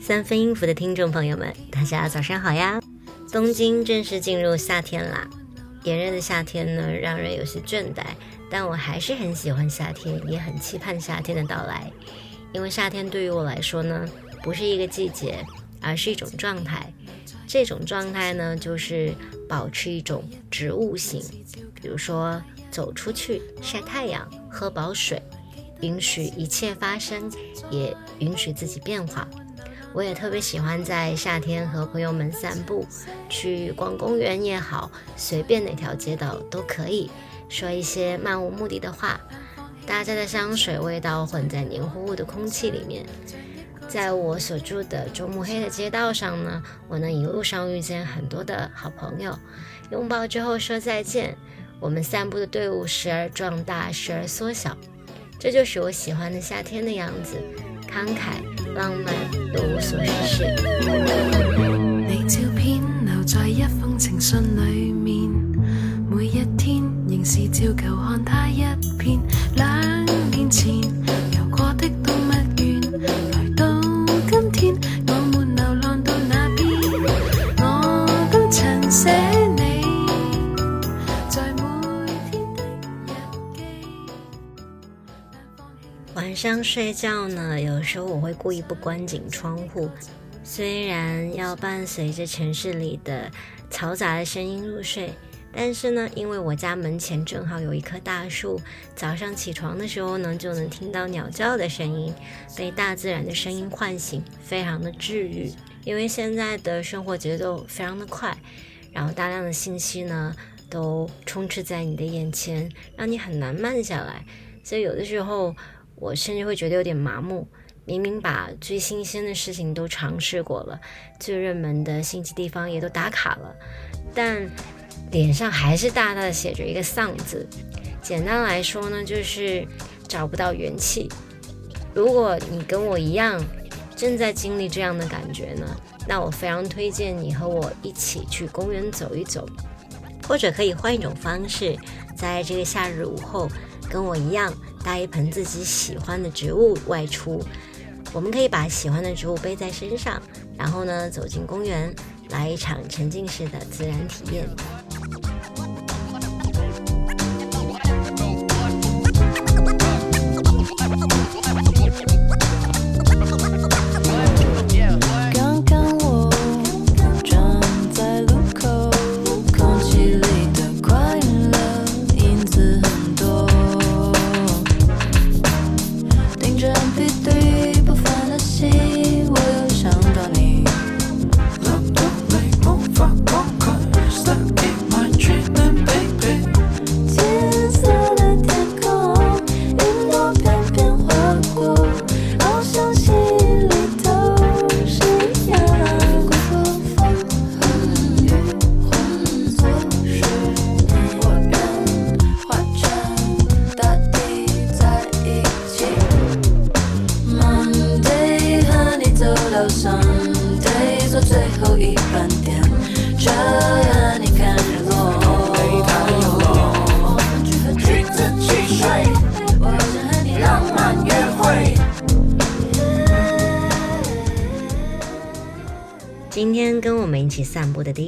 三分音符的听众朋友们，大家早上好呀！东京正式进入夏天啦，炎热的夏天呢，让人有些倦怠，但我还是很喜欢夏天，也很期盼夏天的到来。因为夏天对于我来说呢，不是一个季节，而是一种状态。这种状态呢，就是保持一种植物性，比如说走出去晒太阳，喝饱水，允许一切发生，也允许自己变化。我也特别喜欢在夏天和朋友们散步，去逛公园也好，随便哪条街道都可以，说一些漫无目的的话。大家的香水味道混在黏糊糊的空气里面，在我所住的周末黑的街道上呢，我能一路上遇见很多的好朋友，拥抱之后说再见。我们散步的队伍时而壮大，时而缩小，这就是我喜欢的夏天的样子。慷慨、浪漫又无所事事。你照片留在一封情信里面，每一天仍是照旧看他一遍。两年前上睡觉呢，有时候我会故意不关紧窗户，虽然要伴随着城市里的嘈杂的声音入睡，但是呢，因为我家门前正好有一棵大树，早上起床的时候呢，就能听到鸟叫的声音，被大自然的声音唤醒，非常的治愈。因为现在的生活节奏非常的快，然后大量的信息呢都充斥在你的眼前，让你很难慢下来，所以有的时候。我甚至会觉得有点麻木，明明把最新鲜的事情都尝试过了，最热门的新奇地方也都打卡了，但脸上还是大大的写着一个“丧”字。简单来说呢，就是找不到元气。如果你跟我一样正在经历这样的感觉呢，那我非常推荐你和我一起去公园走一走，或者可以换一种方式，在这个夏日午后跟我一样。带一盆自己喜欢的植物外出，我们可以把喜欢的植物背在身上，然后呢走进公园，来一场沉浸式的自然体验。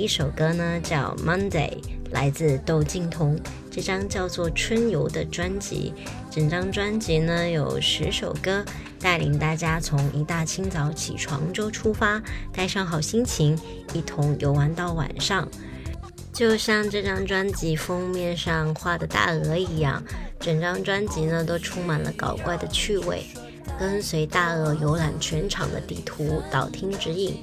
一首歌呢，叫《Monday》，来自窦靖童。这张叫做《春游》的专辑，整张专辑呢有十首歌，带领大家从一大清早起床就出发，带上好心情，一同游玩到晚上。就像这张专辑封面上画的大鹅一样，整张专辑呢都充满了搞怪的趣味，跟随大鹅游览全场的地图，导听指引。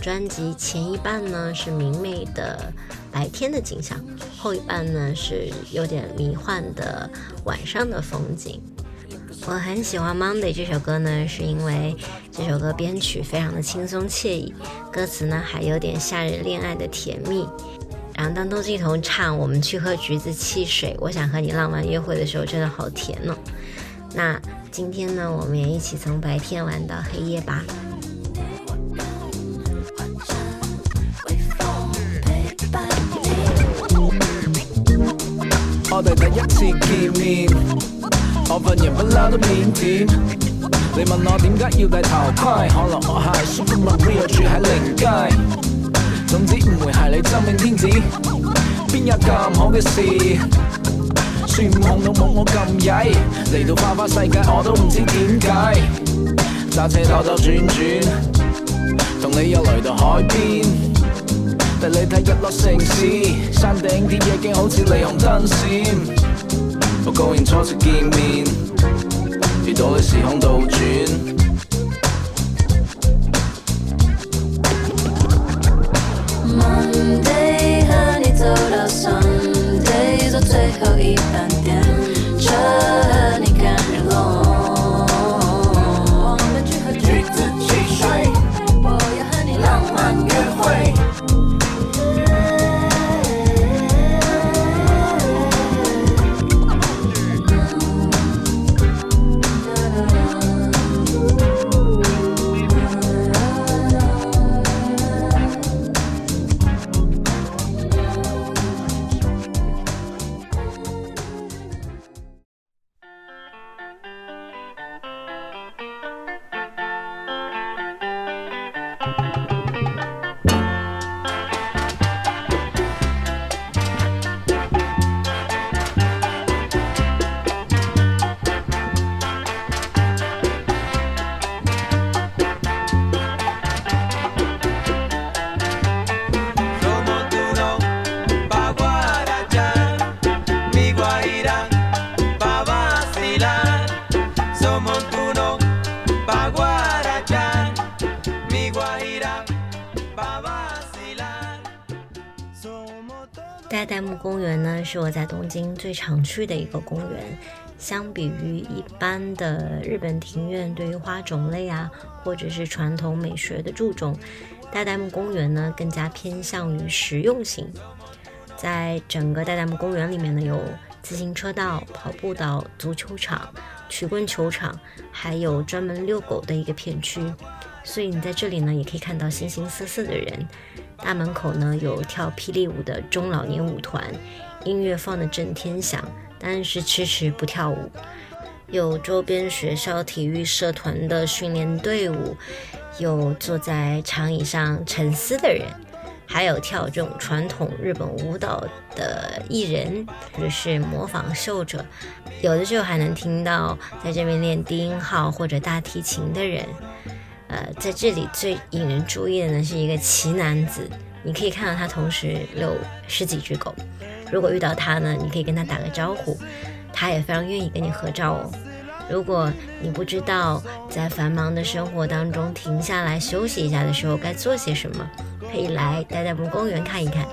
专辑前一半呢是明媚的白天的景象，后一半呢是有点迷幻的晚上的风景。我很喜欢《Monday》这首歌呢，是因为这首歌编曲非常的轻松惬意，歌词呢还有点夏日恋爱的甜蜜。然后当窦靖童唱“我们去喝橘子汽水，我想和你浪漫约会”的时候，真的好甜哦。那今天呢，我们也一起从白天玩到黑夜吧。我哋第一次见面，我份人不嬲都腼腆。你问我点解要戴头盔，可能我系 Super Mario 住喺灵街。总之唔会系你真命天子，边有咁好嘅事？孙悟空都冇我咁曳，嚟到花花世界我都唔知点解。揸车兜兜转转，同你又嚟到海边。带你睇日落城市，山顶啲夜景好似霓虹灯闪。我高兴初次见面，遇到你时空倒转。Monday 和你走到 Sunday，坐最后一班代木公园呢，是我在东京最常去的一个公园。相比于一般的日本庭院，对于花种类啊，或者是传统美学的注重，代代木公园呢更加偏向于实用性。在整个代代木公园里面呢，有自行车道、跑步道、足球场、曲棍球场，还有专门遛狗的一个片区。所以你在这里呢，也可以看到形形色色的人。大门口呢有跳霹雳舞的中老年舞团，音乐放得震天响，但是迟迟不跳舞。有周边学校体育社团的训练队伍，有坐在长椅上沉思的人，还有跳这种传统日本舞蹈的艺人，或者是模仿秀者。有的时候还能听到在这边练低音号或者大提琴的人。呃，在这里最引人注意的呢是一个奇男子，你可以看到他同时遛十几只狗。如果遇到他呢，你可以跟他打个招呼，他也非常愿意跟你合照哦。如果你不知道在繁忙的生活当中停下来休息一下的时候该做些什么，可以来代代木公园看一看。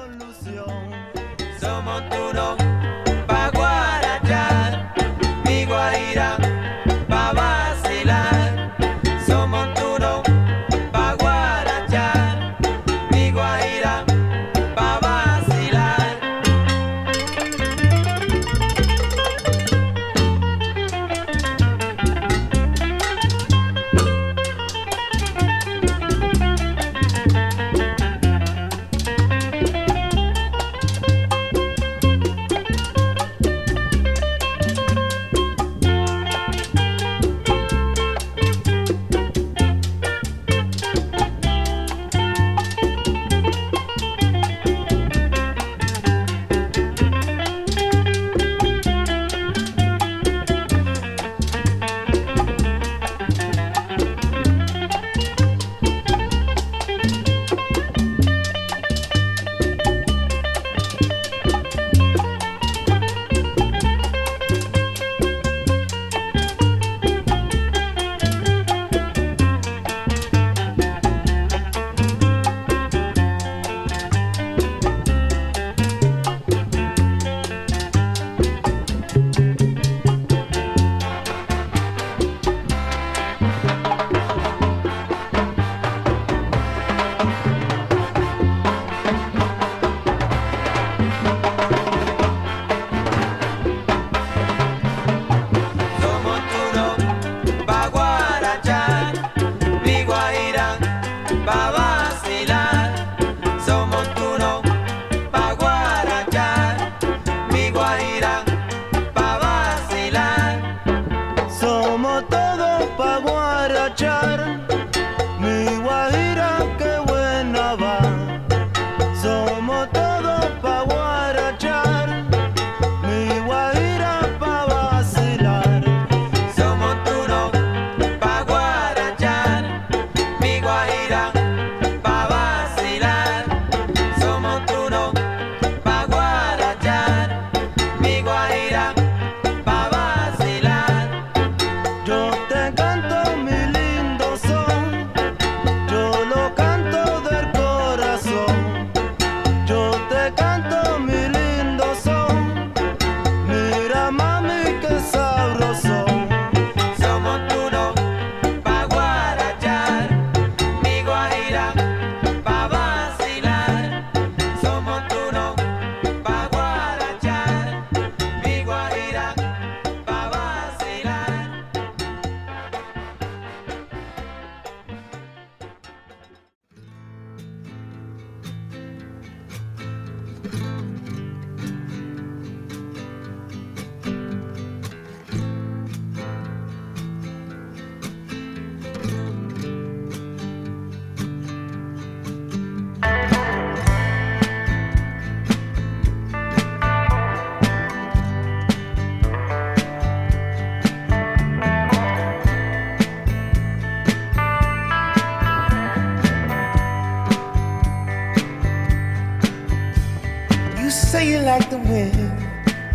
like the wind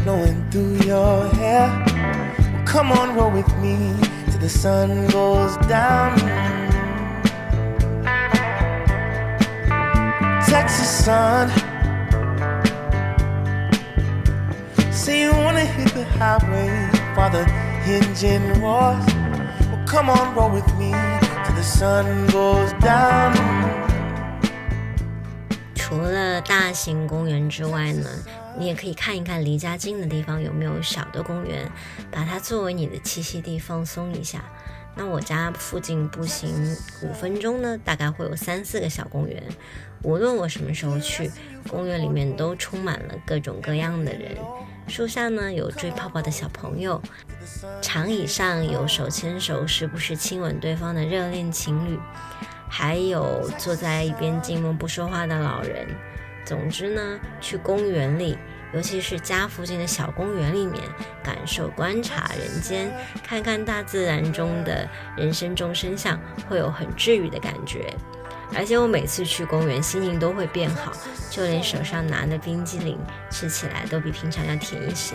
blowing through your hair. Well, come on, roll with me till the sun goes down. Texas sun. Say you wanna hit the highway for the engine roars. Well, come on, roll with me till the sun goes down. 除了大型公园之外呢， 你也可以看一看离家近的地方有没有小的公园，把它作为你的栖息地放松一下。那我家附近步行五分钟呢，大概会有三四个小公园。无论我什么时候去，公园里面都充满了各种各样的人。树下呢有追泡泡的小朋友，长椅上有手牵手、时不时亲吻对方的热恋情侣。还有坐在一边静默不说话的老人。总之呢，去公园里，尤其是家附近的小公园里面，感受观察人间，看看大自然中的人生众生相，会有很治愈的感觉。而且我每次去公园，心情都会变好，就连手上拿的冰激凌吃起来都比平常要甜一些。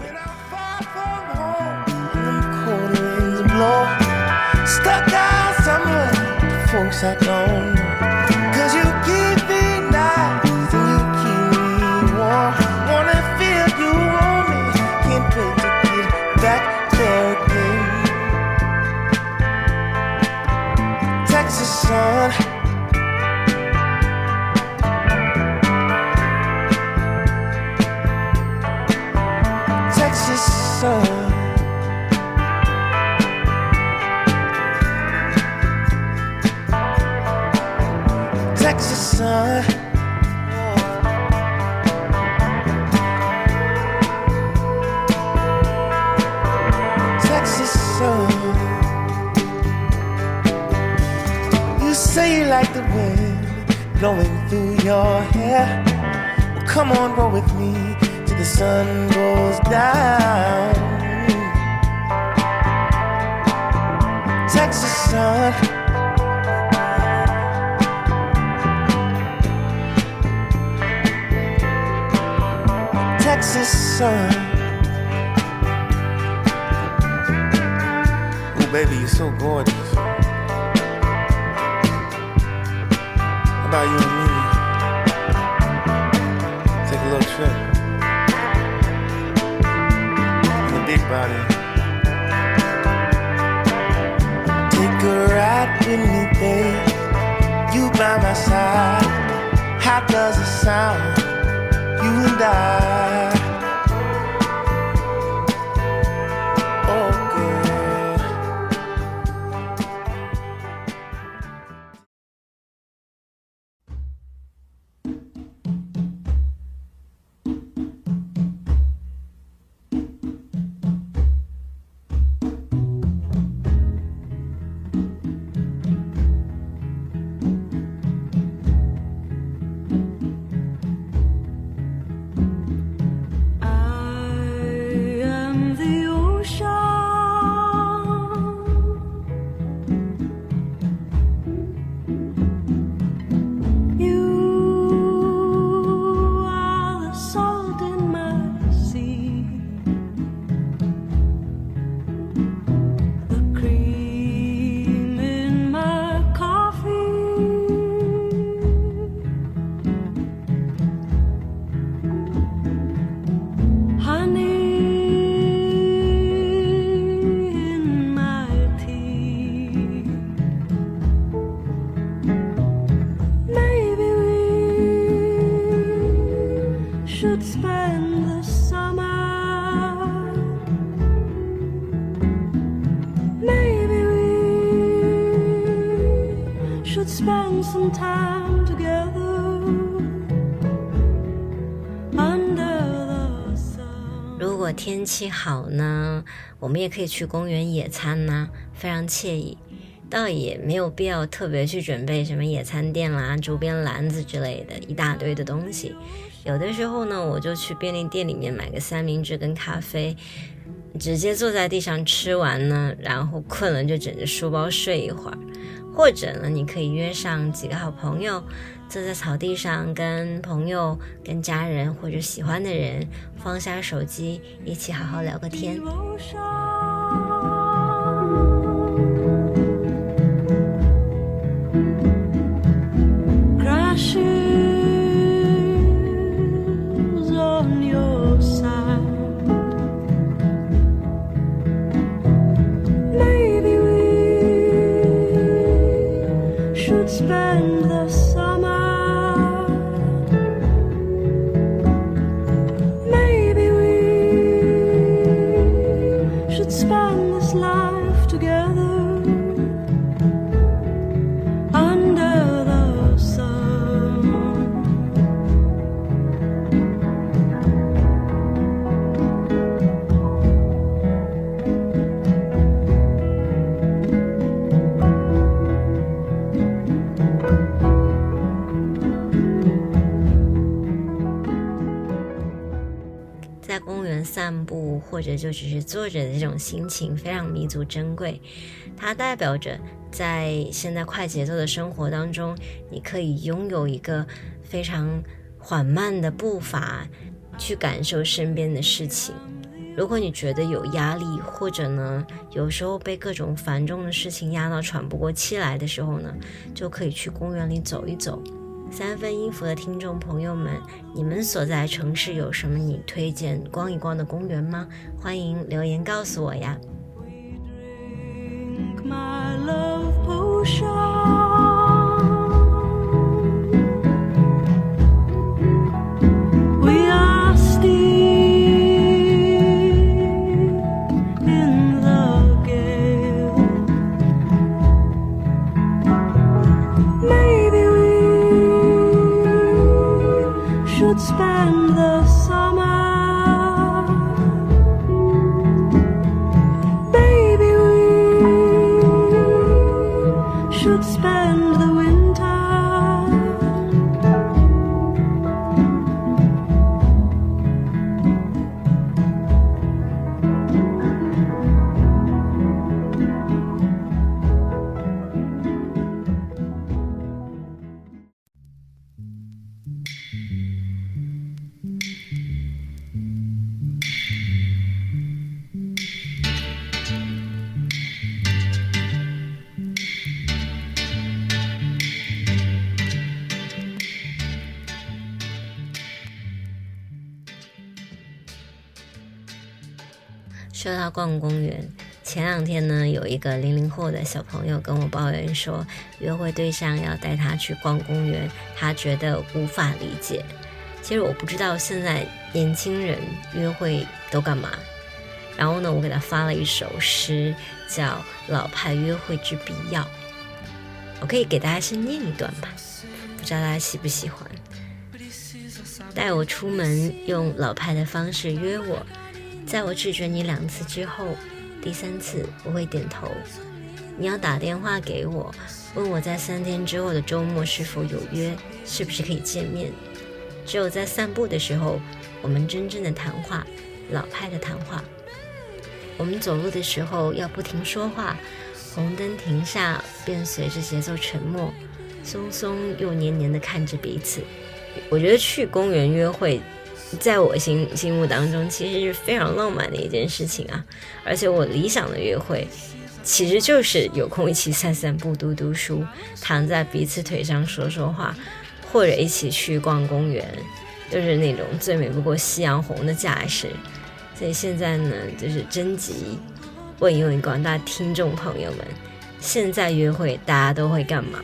The sun goes down. Texas sun. Texas sun. Oh, baby, you're so gorgeous. How about you and me? Take a little trip. Body. Take a ride with me, babe. You by my side. How does it sound? You and I. 气好呢，我们也可以去公园野餐呐、非常惬意。倒也没有必要特别去准备什么野餐垫啦、周边篮子之类的一大堆的东西。有的时候呢，我就去便利店里面买个三明治跟咖啡，直接坐在地上吃完呢，然后困了就枕着书包睡一会儿。或者呢，你可以约上几个好朋友，坐在草地上，跟朋友、跟家人或者喜欢的人放下手机，一起好好聊个天。Life together 或者就只是坐着的这种心情非常弥足珍贵。它代表着在现在快节奏的生活当中，你可以拥有一个非常缓慢的步伐，去感受身边的事情。如果你觉得有压力，或者呢，有时候被各种繁重的事情压到喘不过气来的时候呢，就可以去公园里走一走。三分音符的听众朋友们，你们所在城市有什么你推荐逛一逛的公园吗？欢迎留言告诉我呀。We drink my love potion. 逛公园，前两天呢，有一个零零后的小朋友跟我抱怨说，约会对象要带他去逛公园，他觉得无法理解。其实我不知道现在年轻人约会都干嘛。然后呢，我给他发了一首诗，叫《老派约会之必要》。我可以给大家先念一段吧，不知道大家喜不喜欢。带我出门，用老派的方式约我，在我拒绝你两次之后，第三次我会点头。你要打电话给我，问我在三天之后的周末是否有约，是不是可以见面。只有在散步的时候，我们真正的谈话，老派的谈话。我们走路的时候要不停说话，红灯停下便随着节奏沉默，松松又黏黏的看着彼此。我觉得去公园约会，在我心心目当中其实是非常浪漫的一件事情啊。而且我理想的约会，其实就是有空一起散散步、读读书，躺在彼此腿上说说话，或者一起去逛公园，就是那种最美不过夕阳红的架势。所以现在呢，就是征集问一问广大听众朋友们，现在约会大家都会干嘛？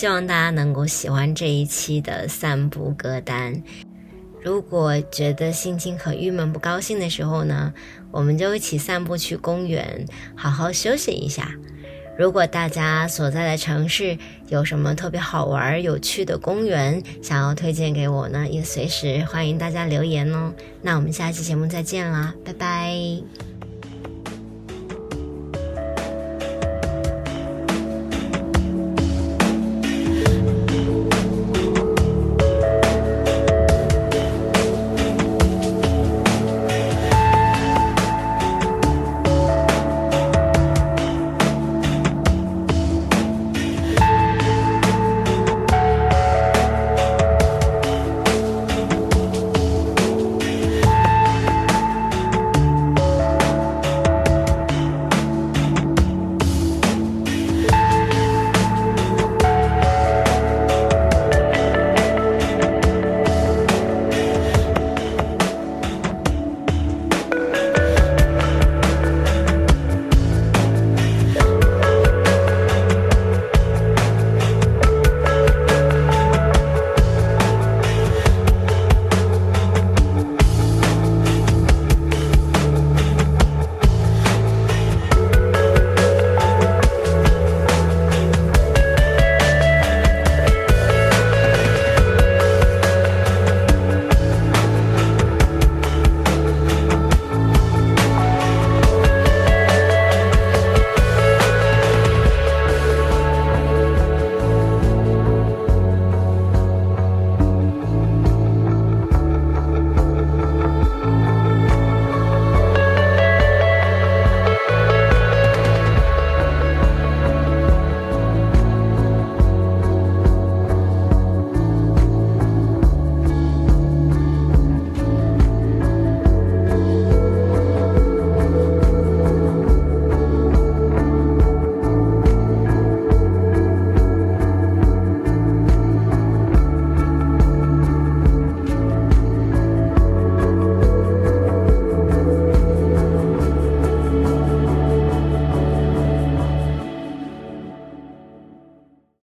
希望大家能够喜欢这一期的散步歌单。如果觉得心情很郁闷、不高兴的时候呢，我们就一起散步去公园，好好休息一下。如果大家所在的城市有什么特别好玩、有趣的公园，想要推荐给我呢，也随时欢迎大家留言哦。那我们下期节目再见啦，拜拜。